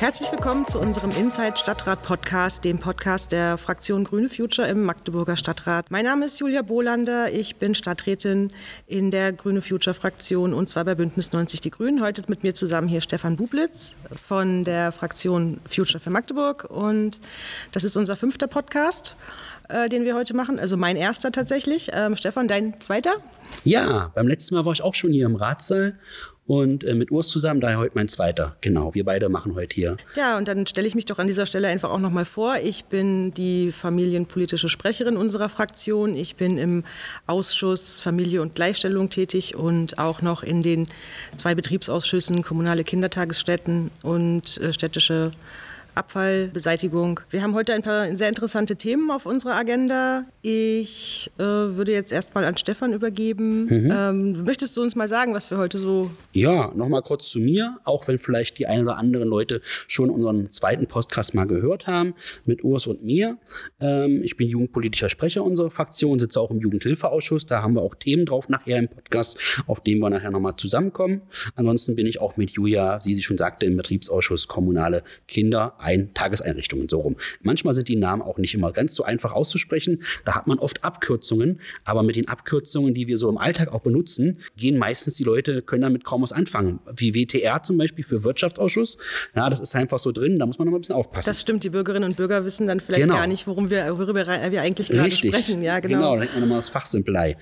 Herzlich willkommen zu unserem Inside Stadtrat Podcast, dem Podcast der Fraktion Grüne Future im Magdeburger Stadtrat. Mein Name ist Julia Bolander, ich bin Stadträtin in der Grüne Future Fraktion und zwar bei Bündnis 90 Die Grünen. Heute ist mit mir zusammen hier Stefan Bublitz von der Fraktion Future für Magdeburg und das ist unser fünfter Podcast. Äh, den wir heute machen, also mein erster tatsächlich. Ähm, Stefan, dein zweiter? Ja, beim letzten Mal war ich auch schon hier im Ratssaal und äh, mit Urs zusammen, daher heute mein zweiter. Genau, wir beide machen heute hier. Ja, und dann stelle ich mich doch an dieser Stelle einfach auch nochmal vor. Ich bin die familienpolitische Sprecherin unserer Fraktion. Ich bin im Ausschuss Familie und Gleichstellung tätig und auch noch in den zwei Betriebsausschüssen kommunale Kindertagesstätten und äh, städtische Abfallbeseitigung. Wir haben heute ein paar sehr interessante Themen auf unserer Agenda. Ich äh, würde jetzt erstmal an Stefan übergeben. Mhm. Ähm, möchtest du uns mal sagen, was wir heute so. Ja, nochmal kurz zu mir, auch wenn vielleicht die ein oder anderen Leute schon unseren zweiten Podcast mal gehört haben, mit Urs und mir. Ähm, ich bin jugendpolitischer Sprecher unserer Fraktion, sitze auch im Jugendhilfeausschuss. Da haben wir auch Themen drauf nachher im Podcast, auf denen wir nachher nochmal zusammenkommen. Ansonsten bin ich auch mit Julia, wie sie schon sagte, im Betriebsausschuss kommunale Kinder, ein Tageseinrichtungen so rum. Manchmal sind die Namen auch nicht immer ganz so einfach auszusprechen. Da hat man oft Abkürzungen, aber mit den Abkürzungen, die wir so im Alltag auch benutzen, gehen meistens die Leute, können damit kaum was anfangen. Wie WTR zum Beispiel für Wirtschaftsausschuss. Ja, das ist einfach so drin, da muss man noch ein bisschen aufpassen. Das stimmt, die Bürgerinnen und Bürger wissen dann vielleicht genau. gar nicht, worum wir, worüber wir eigentlich gerade sprechen. Ja, genau. Genau, da nennt man nochmal das Fachsimpelei.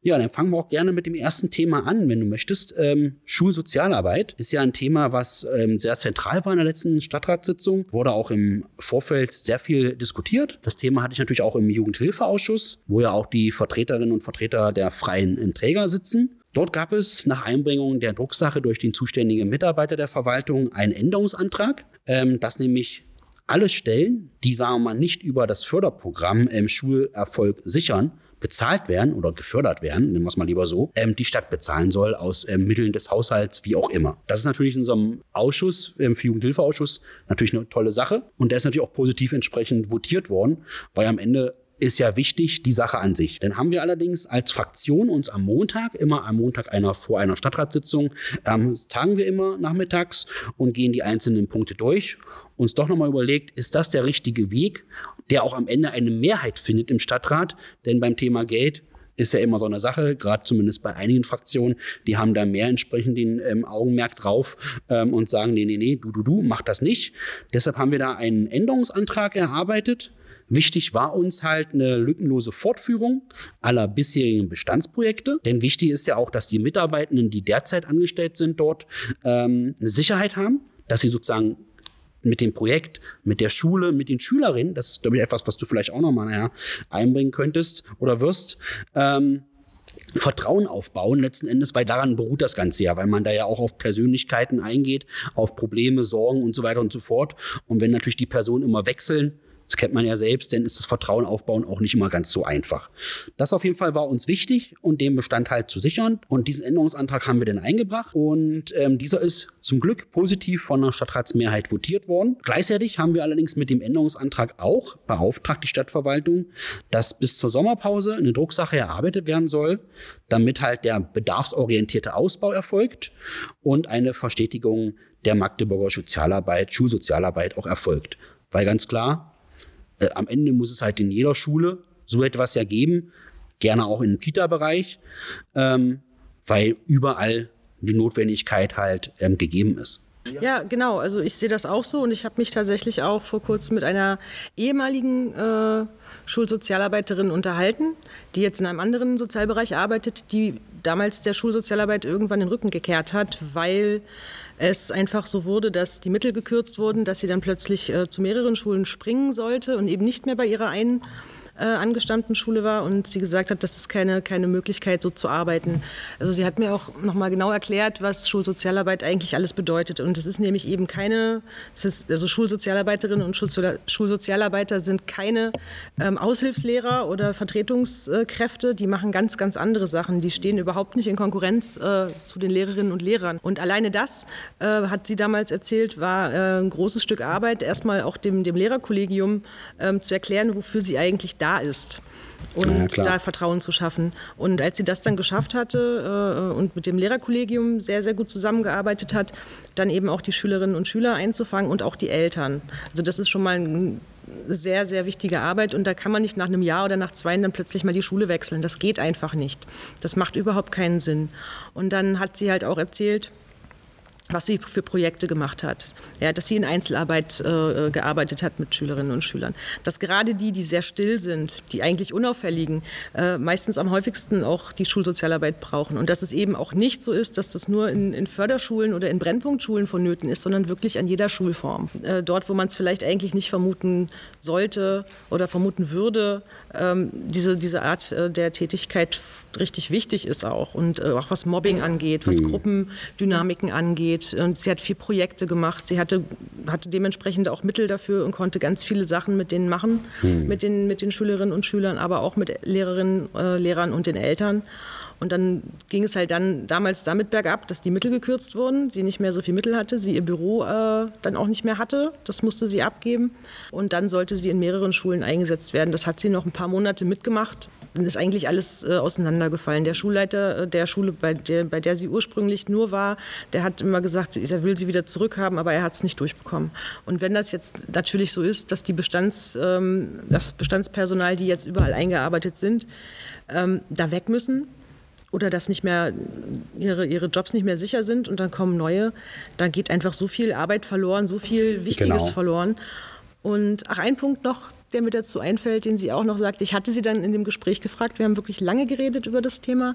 Ja, dann fangen wir auch gerne mit dem ersten Thema an, wenn du möchtest. Ähm, Schulsozialarbeit ist ja ein Thema, was ähm, sehr zentral war in der letzten Stadtratssitzung. Wurde auch im Vorfeld sehr viel diskutiert. Das Thema hatte ich natürlich auch im Jugendhilfeausschuss, wo ja auch die Vertreterinnen und Vertreter der freien Träger sitzen. Dort gab es nach Einbringung der Drucksache durch den zuständigen Mitarbeiter der Verwaltung einen Änderungsantrag, ähm, dass nämlich alle Stellen, die, sagen wir mal, nicht über das Förderprogramm im Schulerfolg sichern, bezahlt werden oder gefördert werden, nennen wir es mal lieber so, ähm, die Stadt bezahlen soll aus ähm, Mitteln des Haushalts, wie auch immer. Das ist natürlich in unserem Ausschuss, ähm, Jugendhilfeausschuss, natürlich eine tolle Sache. Und der ist natürlich auch positiv entsprechend votiert worden, weil am Ende ist ja wichtig, die Sache an sich. Dann haben wir allerdings als Fraktion uns am Montag, immer am Montag einer vor einer Stadtratssitzung, ähm, tagen wir immer nachmittags und gehen die einzelnen Punkte durch. Uns doch nochmal überlegt, ist das der richtige Weg, der auch am Ende eine Mehrheit findet im Stadtrat? Denn beim Thema Geld ist ja immer so eine Sache, gerade zumindest bei einigen Fraktionen, die haben da mehr entsprechend den ähm, Augenmerk drauf ähm, und sagen, nee, nee, nee, du, du, du, mach das nicht. Deshalb haben wir da einen Änderungsantrag erarbeitet, Wichtig war uns halt eine lückenlose Fortführung aller bisherigen Bestandsprojekte. Denn wichtig ist ja auch, dass die Mitarbeitenden, die derzeit angestellt sind, dort ähm, eine Sicherheit haben, dass sie sozusagen mit dem Projekt, mit der Schule, mit den Schülerinnen, das ist, glaube ich, etwas, was du vielleicht auch nochmal nachher einbringen könntest oder wirst, ähm, Vertrauen aufbauen letzten Endes, weil daran beruht das Ganze ja, weil man da ja auch auf Persönlichkeiten eingeht, auf Probleme, Sorgen und so weiter und so fort. Und wenn natürlich die Personen immer wechseln, das kennt man ja selbst, denn ist das Vertrauen aufbauen auch nicht immer ganz so einfach. Das auf jeden Fall war uns wichtig und den Bestandteil zu sichern. Und diesen Änderungsantrag haben wir dann eingebracht. Und ähm, dieser ist zum Glück positiv von der Stadtratsmehrheit votiert worden. Gleichzeitig haben wir allerdings mit dem Änderungsantrag auch beauftragt, die Stadtverwaltung, dass bis zur Sommerpause eine Drucksache erarbeitet werden soll, damit halt der bedarfsorientierte Ausbau erfolgt und eine Verstetigung der Magdeburger Sozialarbeit, Schulsozialarbeit auch erfolgt. Weil ganz klar, äh, am Ende muss es halt in jeder Schule so etwas ja geben, gerne auch im Kita-Bereich, ähm, weil überall die Notwendigkeit halt ähm, gegeben ist. Ja, genau. Also ich sehe das auch so und ich habe mich tatsächlich auch vor kurzem mit einer ehemaligen äh, Schulsozialarbeiterin unterhalten, die jetzt in einem anderen Sozialbereich arbeitet, die damals der Schulsozialarbeit irgendwann den Rücken gekehrt hat, weil es einfach so wurde, dass die Mittel gekürzt wurden, dass sie dann plötzlich äh, zu mehreren Schulen springen sollte und eben nicht mehr bei ihrer einen äh, angestammten Schule war und sie gesagt hat, das ist keine, keine Möglichkeit, so zu arbeiten. Also sie hat mir auch nochmal genau erklärt, was Schulsozialarbeit eigentlich alles bedeutet. Und es ist nämlich eben keine, ist, also Schulsozialarbeiterinnen und Schulsozialarbeiter sind keine ähm, Aushilfslehrer oder Vertretungskräfte, die machen ganz, ganz andere Sachen. Die stehen überhaupt nicht in Konkurrenz äh, zu den Lehrerinnen und Lehrern. Und alleine das, äh, hat sie damals erzählt, war äh, ein großes Stück Arbeit, erstmal auch dem, dem Lehrerkollegium ähm, zu erklären, wofür sie eigentlich da da ist und ja, da Vertrauen zu schaffen. Und als sie das dann geschafft hatte äh, und mit dem Lehrerkollegium sehr, sehr gut zusammengearbeitet hat, dann eben auch die Schülerinnen und Schüler einzufangen und auch die Eltern. Also das ist schon mal eine sehr, sehr wichtige Arbeit und da kann man nicht nach einem Jahr oder nach zwei dann plötzlich mal die Schule wechseln. Das geht einfach nicht. Das macht überhaupt keinen Sinn. Und dann hat sie halt auch erzählt, was sie für Projekte gemacht hat. Ja, dass sie in Einzelarbeit äh, gearbeitet hat mit Schülerinnen und Schülern. Dass gerade die, die sehr still sind, die eigentlich unauffälligen, äh, meistens am häufigsten auch die Schulsozialarbeit brauchen. Und dass es eben auch nicht so ist, dass das nur in, in Förderschulen oder in Brennpunktschulen vonnöten ist, sondern wirklich an jeder Schulform. Äh, dort, wo man es vielleicht eigentlich nicht vermuten sollte oder vermuten würde, ähm, diese, diese Art äh, der Tätigkeit richtig wichtig ist auch. Und äh, auch was Mobbing angeht, was mhm. Gruppendynamiken angeht. Und sie hat vier Projekte gemacht. Sie hatte, hatte dementsprechend auch Mittel dafür und konnte ganz viele Sachen mit denen machen, mhm. mit, den, mit den Schülerinnen und Schülern, aber auch mit Lehrerinnen, äh, Lehrern und den Eltern. Und dann ging es halt dann damals damit bergab, dass die Mittel gekürzt wurden, sie nicht mehr so viel Mittel hatte, sie ihr Büro äh, dann auch nicht mehr hatte. Das musste sie abgeben. Und dann sollte sie in mehreren Schulen eingesetzt werden. Das hat sie noch ein paar Monate mitgemacht ist eigentlich alles äh, auseinandergefallen. Der Schulleiter äh, der Schule, bei der, bei der sie ursprünglich nur war, der hat immer gesagt, er will sie wieder zurückhaben, aber er hat es nicht durchbekommen. Und wenn das jetzt natürlich so ist, dass die Bestands, ähm, das Bestandspersonal, die jetzt überall eingearbeitet sind, ähm, da weg müssen, oder dass nicht mehr ihre, ihre Jobs nicht mehr sicher sind und dann kommen neue, da geht einfach so viel Arbeit verloren, so viel Wichtiges genau. verloren. Und ach, ein Punkt noch, der mir dazu einfällt, den sie auch noch sagt. Ich hatte sie dann in dem Gespräch gefragt, wir haben wirklich lange geredet über das Thema,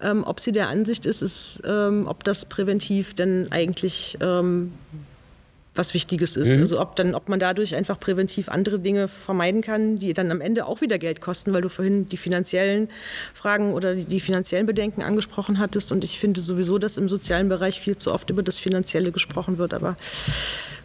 ähm, ob sie der Ansicht ist, ist ähm, ob das präventiv denn eigentlich ähm, was Wichtiges ist. Mhm. Also ob, dann, ob man dadurch einfach präventiv andere Dinge vermeiden kann, die dann am Ende auch wieder Geld kosten, weil du vorhin die finanziellen Fragen oder die, die finanziellen Bedenken angesprochen hattest. Und ich finde sowieso, dass im sozialen Bereich viel zu oft über das Finanzielle gesprochen wird. Aber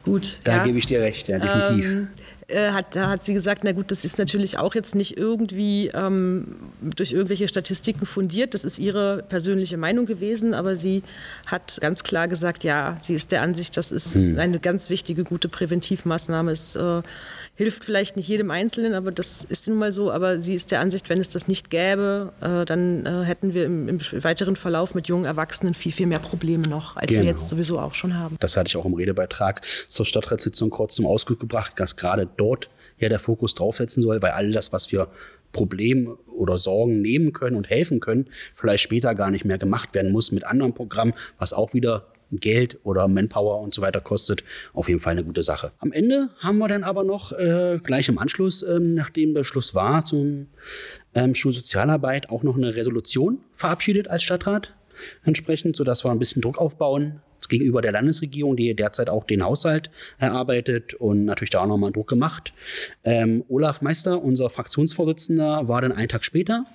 gut. Da ja. gebe ich dir recht, ja, definitiv. Ähm, äh, hat, da hat sie gesagt, na gut, das ist natürlich auch jetzt nicht irgendwie ähm, durch irgendwelche Statistiken fundiert. Das ist ihre persönliche Meinung gewesen, aber sie hat ganz klar gesagt, ja, sie ist der Ansicht, das ist hm. eine ganz wichtige, gute Präventivmaßnahme. Es äh, hilft vielleicht nicht jedem Einzelnen, aber das ist nun mal so. Aber sie ist der Ansicht, wenn es das nicht gäbe, äh, dann äh, hätten wir im, im, weiteren Verlauf mit jungen Erwachsenen viel, viel mehr Probleme noch, als genau. wir jetzt sowieso auch schon haben. Das hatte ich auch im Redebeitrag zur Stadtratssitzung kurz zum Ausdruck gebracht, dass gerade dort ja der Fokus draufsetzen soll, weil all das, was wir Probleme oder Sorgen nehmen können und helfen können, vielleicht später gar nicht mehr gemacht werden muss mit anderen Programmen, was auch wieder Geld oder Manpower und so weiter kostet. Auf jeden Fall eine gute Sache. Am Ende haben wir dann aber noch äh, gleich im Anschluss, ähm, nachdem Beschluss war zum ähm, Schulsozialarbeit, auch noch eine Resolution verabschiedet als Stadtrat entsprechend, sodass wir ein bisschen Druck aufbauen gegenüber der Landesregierung, die derzeit auch den Haushalt erarbeitet und natürlich da auch nochmal Druck gemacht. Ähm, Olaf Meister, unser Fraktionsvorsitzender, war dann einen Tag später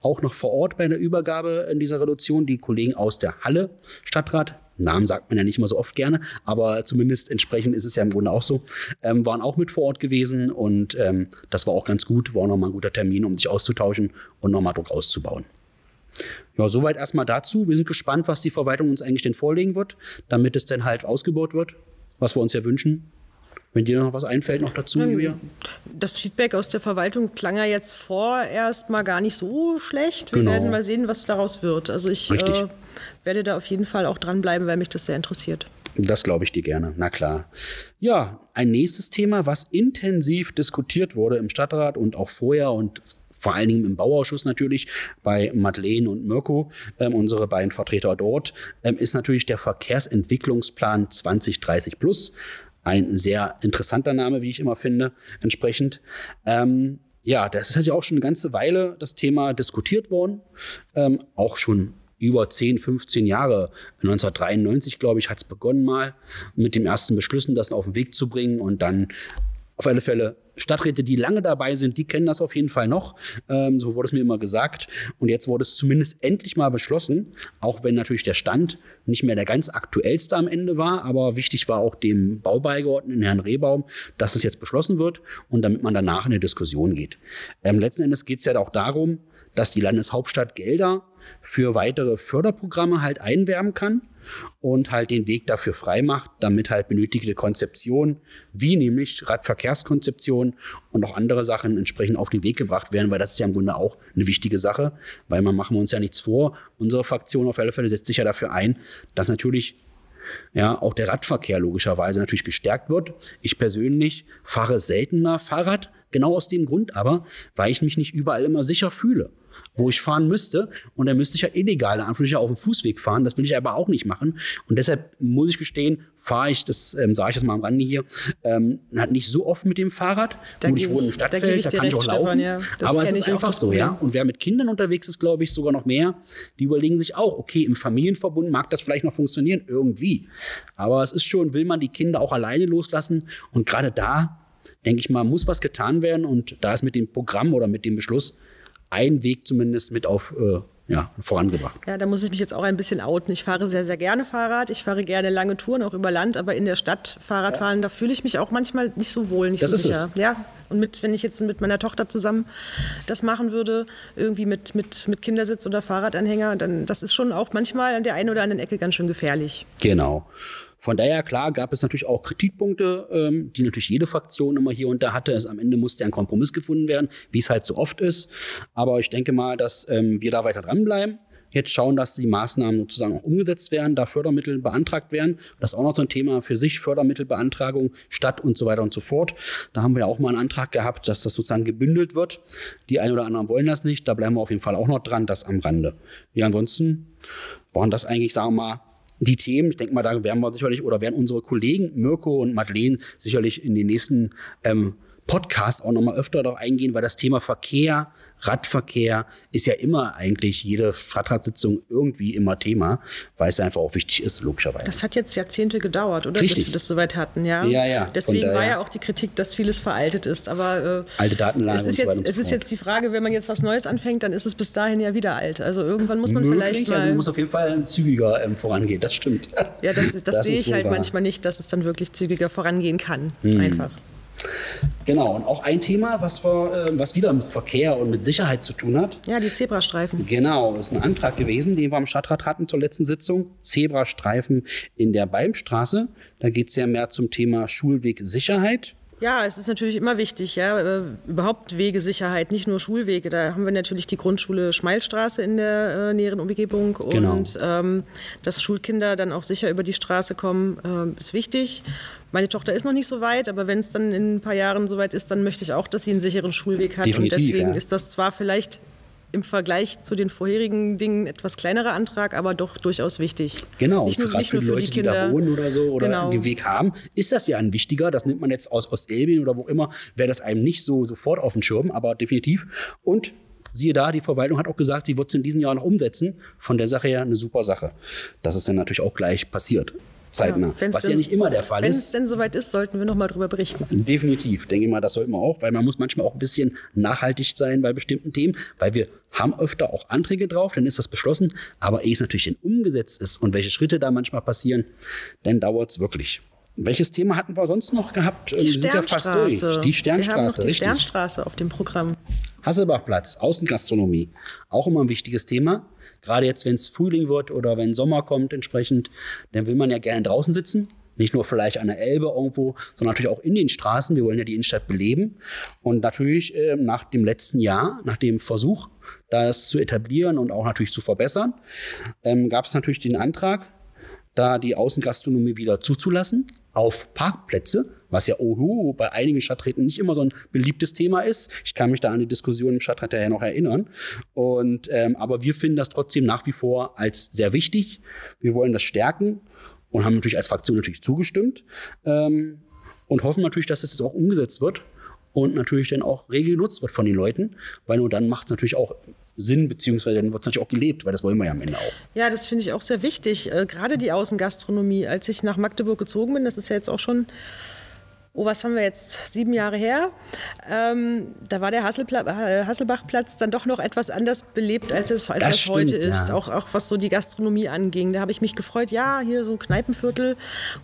auch noch vor Ort bei der Übergabe in dieser Reduktion. Die Kollegen aus der Halle Stadtrat Namen sagt man ja nicht immer so oft gerne, aber zumindest entsprechend ist es ja im Grunde auch so, ähm, waren auch mit vor Ort gewesen und ähm, das war auch ganz gut, war auch nochmal ein guter Termin, um sich auszutauschen und nochmal Druck auszubauen. Ja, soweit erstmal dazu. Wir sind gespannt, was die Verwaltung uns eigentlich denn vorlegen wird, damit es dann halt ausgebaut wird, was wir uns ja wünschen. Wenn dir noch was einfällt noch dazu, Julia? Das Feedback aus der Verwaltung klang ja jetzt vorerst mal gar nicht so schlecht. Wir genau. werden mal sehen, was daraus wird. Also ich äh, werde da auf jeden Fall auch dranbleiben, weil mich das sehr interessiert. Das glaube ich dir gerne, na klar. Ja, ein nächstes Thema, was intensiv diskutiert wurde im Stadtrat und auch vorher und vor allen Dingen im Bauausschuss natürlich, bei Madeleine und Mirko, ähm, unsere beiden Vertreter dort, ähm, ist natürlich der Verkehrsentwicklungsplan 2030 Plus. Ein sehr interessanter Name, wie ich immer finde, entsprechend. Ähm, ja, das ist halt ja auch schon eine ganze Weile das Thema diskutiert worden. Ähm, auch schon über 10, 15 Jahre. 1993, glaube ich, hat es begonnen mal mit den ersten Beschlüssen, das auf den Weg zu bringen und dann auf alle Fälle Stadträte, die lange dabei sind, die kennen das auf jeden Fall noch. Ähm, so wurde es mir immer gesagt. Und jetzt wurde es zumindest endlich mal beschlossen, auch wenn natürlich der Stand nicht mehr der ganz aktuellste am Ende war. Aber wichtig war auch dem Baubeigeordneten, Herrn Rehbaum, dass es jetzt beschlossen wird und damit man danach in eine Diskussion geht. Ähm, letzten Endes geht es ja auch darum, dass die Landeshauptstadt Gelder für weitere Förderprogramme halt einwerben kann und halt den Weg dafür frei macht, damit halt benötigte Konzeption, wie nämlich Radverkehrskonzeption und auch andere Sachen entsprechend auf den Weg gebracht werden, weil das ist ja im Grunde auch eine wichtige Sache, weil man machen wir uns ja nichts vor. Unsere Fraktion auf alle Fälle setzt sich ja dafür ein, dass natürlich ja, auch der Radverkehr logischerweise natürlich gestärkt wird. Ich persönlich fahre seltener Fahrrad, genau aus dem Grund aber, weil ich mich nicht überall immer sicher fühle wo ich fahren müsste. Und dann müsste ich ja illegal in auf dem Fußweg fahren. Das will ich aber auch nicht machen. Und deshalb muss ich gestehen, fahre ich, das ähm, sage ich jetzt mal am Rande hier, ähm, nicht so oft mit dem Fahrrad. Da Gut, ich wohne im Stadtfeld, da, da kann ich auch laufen. Stefan, ja. Aber es ist einfach so, ja. Und wer mit Kindern unterwegs ist, glaube ich, sogar noch mehr, die überlegen sich auch, okay, im Familienverbund mag das vielleicht noch funktionieren, irgendwie. Aber es ist schon, will man die Kinder auch alleine loslassen. Und gerade da denke ich mal, muss was getan werden. Und da ist mit dem Programm oder mit dem Beschluss ein Weg zumindest mit auf äh, ja, vorangebracht. Ja, da muss ich mich jetzt auch ein bisschen outen. Ich fahre sehr, sehr gerne Fahrrad. Ich fahre gerne lange Touren, auch über Land, aber in der Stadt Fahrradfahren, ja. da fühle ich mich auch manchmal nicht so wohl, nicht das so ist sicher. Es. Ja, und mit, wenn ich jetzt mit meiner Tochter zusammen das machen würde, irgendwie mit, mit, mit Kindersitz oder Fahrradanhänger, dann das ist schon auch manchmal an der einen oder anderen Ecke ganz schön gefährlich. Genau. Von daher, klar, gab es natürlich auch Kritikpunkte, ähm, die natürlich jede Fraktion immer hier und da hatte. Es, am Ende musste ein Kompromiss gefunden werden, wie es halt so oft ist. Aber ich denke mal, dass ähm, wir da weiter dranbleiben jetzt schauen, dass die Maßnahmen sozusagen auch umgesetzt werden, da Fördermittel beantragt werden. Das ist auch noch so ein Thema für sich, Fördermittelbeantragung, Stadt und so weiter und so fort. Da haben wir auch mal einen Antrag gehabt, dass das sozusagen gebündelt wird. Die einen oder anderen wollen das nicht. Da bleiben wir auf jeden Fall auch noch dran, das am Rande. Ja, ansonsten waren das eigentlich, sagen wir mal, die Themen, ich denke mal, da werden wir sicherlich oder werden unsere Kollegen Mirko und Madeleine sicherlich in den nächsten ähm, Podcasts auch nochmal öfter darauf eingehen, weil das Thema Verkehr, Radverkehr ist ja immer eigentlich jede Stadtratssitzung irgendwie immer Thema, weil es einfach auch wichtig ist, logischerweise. Das hat jetzt Jahrzehnte gedauert, oder? Richtig. Bis wir das soweit hatten, ja. Ja, ja. Deswegen war ja auch die Kritik, dass vieles veraltet ist. Aber äh, alte Datenlagen es ist, so jetzt, es ist jetzt die Frage, wenn man jetzt was Neues anfängt, dann ist es bis dahin ja wieder alt. Also irgendwann muss man Möglich, vielleicht mal. Also muss auf jeden Fall zügiger ähm, vorangehen, das stimmt. Ja, das, das, das sehe ich halt wahr. manchmal nicht, dass es dann wirklich zügiger vorangehen kann. Hm. Einfach. Genau, und auch ein Thema, was, wir, äh, was wieder mit Verkehr und mit Sicherheit zu tun hat. Ja, die Zebrastreifen. Genau, ist ein Antrag gewesen, den wir am Stadtrat hatten zur letzten Sitzung. Zebrastreifen in der Balmstraße. Da geht es ja mehr zum Thema Schulwegsicherheit. Ja, es ist natürlich immer wichtig, ja, äh, überhaupt Wegesicherheit, nicht nur Schulwege. Da haben wir natürlich die Grundschule Schmeilstraße in der äh, näheren Umgebung Genau. und ähm, dass Schulkinder dann auch sicher über die Straße kommen, äh, ist wichtig. Meine Tochter ist noch nicht so weit, aber wenn es dann in ein paar Jahren so weit ist, dann möchte ich auch, dass sie einen sicheren Schulweg hat. Definitiv, und deswegen ja. ist das zwar vielleicht im Vergleich zu den vorherigen Dingen etwas kleinerer Antrag, aber doch durchaus wichtig. Genau, nicht nur, gerade nicht für nur die für Leute, die die, Kinder. da wohnen oder so oder Genau. den Weg haben, ist das ja ein wichtiger. Das nimmt man jetzt aus Ostelbien oder wo immer, wäre das einem nicht so sofort auf dem Schirm, aber definitiv. Und siehe da, die Verwaltung hat auch gesagt, sie wird es in diesem Jahr noch umsetzen. Von der Sache her eine super Sache. Das ist dann natürlich auch gleich passiert. Zeitnah. wenn's was denn- ja nicht immer der Fall Wenn ist. es denn soweit ist, sollten wir noch mal drüber berichten. Definitiv, denke ich mal, das sollte man auch, weil man muss manchmal auch ein bisschen nachhaltig sein bei bestimmten Themen, weil wir haben öfter auch Anträge drauf, dann ist das beschlossen, aber ehe es natürlich dann umgesetzt ist und welche Schritte da manchmal passieren, dann dauert es wirklich. Welches Thema hatten wir sonst noch gehabt? Die wir sind ja fast durch. Sternstraße. Die Wir haben noch Sternstraße, die richtig. Sternstraße auf dem Programm. Hasselbachplatz, Außengastronomie, auch immer ein wichtiges Thema. Gerade jetzt, wenn es Frühling wird oder wenn Sommer kommt entsprechend, dann will man ja gerne draußen sitzen. Nicht nur vielleicht an der Elbe irgendwo, sondern natürlich auch in den Straßen. Wir wollen ja die Innenstadt beleben. Und natürlich äh, nach dem letzten Jahr, nach dem Versuch, das zu etablieren und auch natürlich zu verbessern, ähm, gab es natürlich den Antrag, da die Außengastronomie wieder zuzulassen auf Parkplätze, was ja oho, bei einigen Stadträten nicht immer so ein beliebtes Thema ist. Ich kann mich da an die Diskussion im Stadtrat ja noch erinnern. Und, ähm, aber wir finden das trotzdem nach wie vor als sehr wichtig. Wir wollen das stärken und haben natürlich als Fraktion natürlich zugestimmt ähm, und hoffen natürlich, dass es jetzt auch umgesetzt wird und natürlich dann auch regel genutzt wird von den Leuten, weil nur dann macht es natürlich auch Sinn, beziehungsweise dann wird es natürlich auch gelebt, weil das wollen wir ja am Ende auch. Ja, das finde ich auch sehr wichtig. Äh, gerade die Außengastronomie. Als ich nach Magdeburg gezogen bin, das ist ja jetzt auch schon oh, was haben wir jetzt, sieben Jahre her, ähm, da war der Hasselpla äh, Hasselbachplatz dann doch noch etwas anders belebt, als es, als es heute ist. Ja. Auch, auch was so die Gastronomie anging. Da habe ich mich gefreut, ja, hier so ein Kneipenviertel.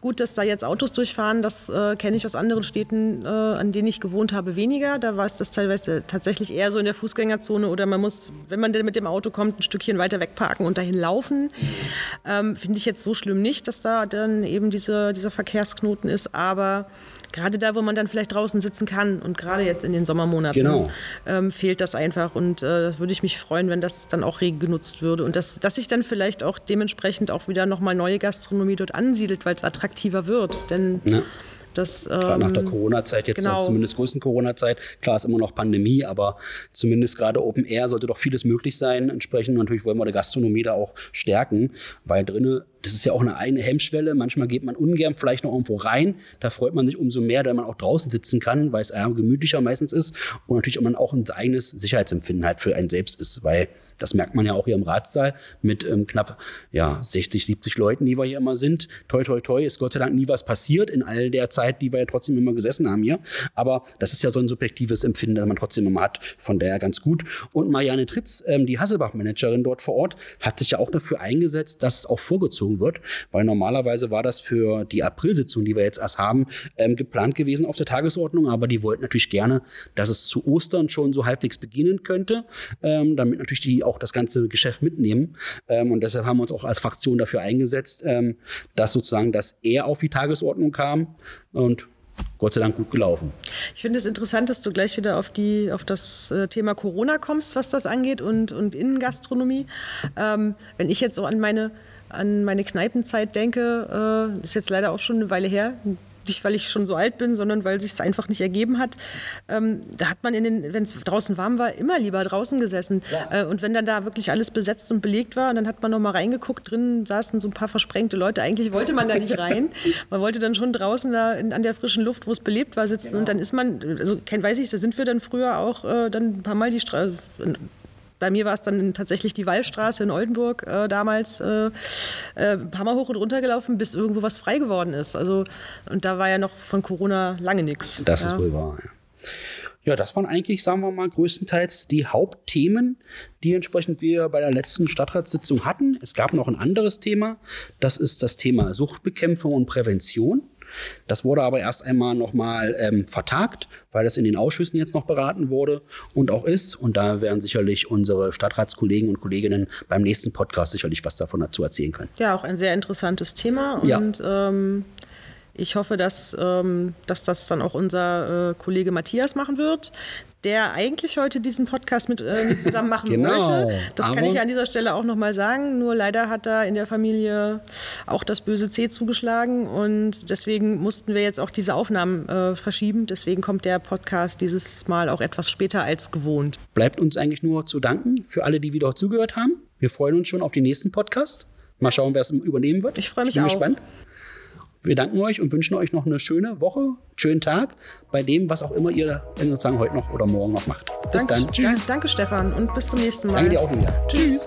Gut, dass da jetzt Autos durchfahren, das äh, kenne ich aus anderen Städten, äh, an denen ich gewohnt habe, weniger. Da war es das teilweise tatsächlich eher so in der Fußgängerzone oder man muss, wenn man denn mit dem Auto kommt, ein Stückchen weiter wegparken und dahin laufen. Ähm, Finde ich jetzt so schlimm nicht, dass da dann eben diese, dieser Verkehrsknoten ist, aber gerade da, wo man dann vielleicht draußen sitzen kann und gerade jetzt in den Sommermonaten genau. ähm, fehlt das einfach und äh, das würde ich mich freuen, wenn das dann auch rege genutzt würde und dass, dass sich dann vielleicht auch dementsprechend auch wieder nochmal neue Gastronomie dort ansiedelt, weil es attraktiver wird, denn ja. Das, ähm, gerade nach der ähm, Corona-Zeit, jetzt genau. zumindest größten Corona-Zeit, klar ist immer noch Pandemie, aber zumindest gerade Open Air sollte doch vieles möglich sein. Entsprechend natürlich wollen wir die Gastronomie da auch stärken, weil drinnen das ist ja auch eine eigene Hemmschwelle. Manchmal geht man ungern vielleicht noch irgendwo rein. Da freut man sich umso mehr, wenn man auch draußen sitzen kann, weil es eher gemütlicher meistens ist. Und natürlich man auch ein eigenes Sicherheitsempfinden halt für einen selbst ist, weil das merkt man ja auch hier im Ratssaal mit ähm, knapp ja, 60, 70 Leuten, die wir hier immer sind. Toi, toi, toi, ist Gott sei Dank nie was passiert in all der Zeit, die wir ja trotzdem immer gesessen haben hier. Aber das ist ja so ein subjektives Empfinden, das man trotzdem immer hat. Von daher ganz gut. Und Marianne Tritz, ähm, die Hasselbach-Managerin dort vor Ort, hat sich ja auch dafür eingesetzt, dass es auch vorgezogen wird, weil normalerweise war das für die Aprilsitzung, die wir jetzt erst haben, ähm, geplant gewesen auf der Tagesordnung. Aber die wollten natürlich gerne, dass es zu Ostern schon so halbwegs beginnen könnte, ähm, damit natürlich die auch das ganze Geschäft mitnehmen. Ähm, und deshalb haben wir uns auch als Fraktion dafür eingesetzt, ähm, dass sozusagen das eher auf die Tagesordnung kam. Und Gott sei Dank gut gelaufen. Ich finde es interessant, dass du gleich wieder auf, die, auf das äh, Thema Corona kommst, was das angeht und, und Innengastronomie. Ähm, wenn ich jetzt so an meine, an meine Kneipenzeit denke, äh, ist jetzt leider auch schon eine Weile her, nicht weil ich schon so alt bin, sondern weil sich es einfach nicht ergeben hat. Ähm, da hat man in den, wenn es draußen warm war, immer lieber draußen gesessen. Ja. Äh, und wenn dann da wirklich alles besetzt und belegt war, dann hat man noch mal reingeguckt, drin saßen so ein paar versprengte Leute. Eigentlich wollte man da nicht rein. Man wollte dann schon draußen da in, an der frischen Luft, wo es belebt war, sitzen. Genau. Und dann ist man, also kein weiß ich, da sind wir dann früher auch äh, dann ein paar Mal die Straße bei mir war es dann tatsächlich die Wallstraße in Oldenburg äh, damals äh, äh, ein paar Mal hoch und runter gelaufen, bis irgendwo was frei geworden ist. Also, und da war ja noch von Corona lange nichts. Das ja. ist wohl wahr, ja. Ja, das waren eigentlich, sagen wir mal, größtenteils die Hauptthemen, die entsprechend wir bei der letzten Stadtratssitzung hatten. Es gab noch ein anderes Thema. Das ist das Thema Suchtbekämpfung und Prävention. Das wurde aber erst einmal nochmal ähm, vertagt, weil das in den Ausschüssen jetzt noch beraten wurde und auch ist. Und da werden sicherlich unsere Stadtratskollegen und Kolleginnen beim nächsten Podcast sicherlich was davon dazu erzählen können. Ja, auch ein sehr interessantes Thema. Und ja. ähm, ich hoffe, dass, ähm, dass das dann auch unser äh, Kollege Matthias machen wird, der eigentlich heute diesen Podcast mit, äh, mit zusammen machen genau. wollte. Das kann ich an dieser Stelle auch nochmal sagen. Nur leider hat da in der Familie auch das böse C zugeschlagen und deswegen mussten wir jetzt auch diese Aufnahmen äh, verschieben. Deswegen kommt der Podcast dieses Mal auch etwas später als gewohnt. Bleibt uns eigentlich nur zu danken für alle, die wieder zugehört haben. Wir freuen uns schon auf den nächsten Podcast. Mal schauen, wer es übernehmen wird. Ich freue mich ich bin auch. gespannt. Wir danken euch und wünschen euch noch eine schöne Woche, schönen Tag bei dem, was auch immer ihr sozusagen heute noch oder morgen noch macht. Bis danke, dann. Tschüss. Danke, Stefan, und bis zum nächsten Mal. Danke dir auch, Julia. Tschüss. Tschüss.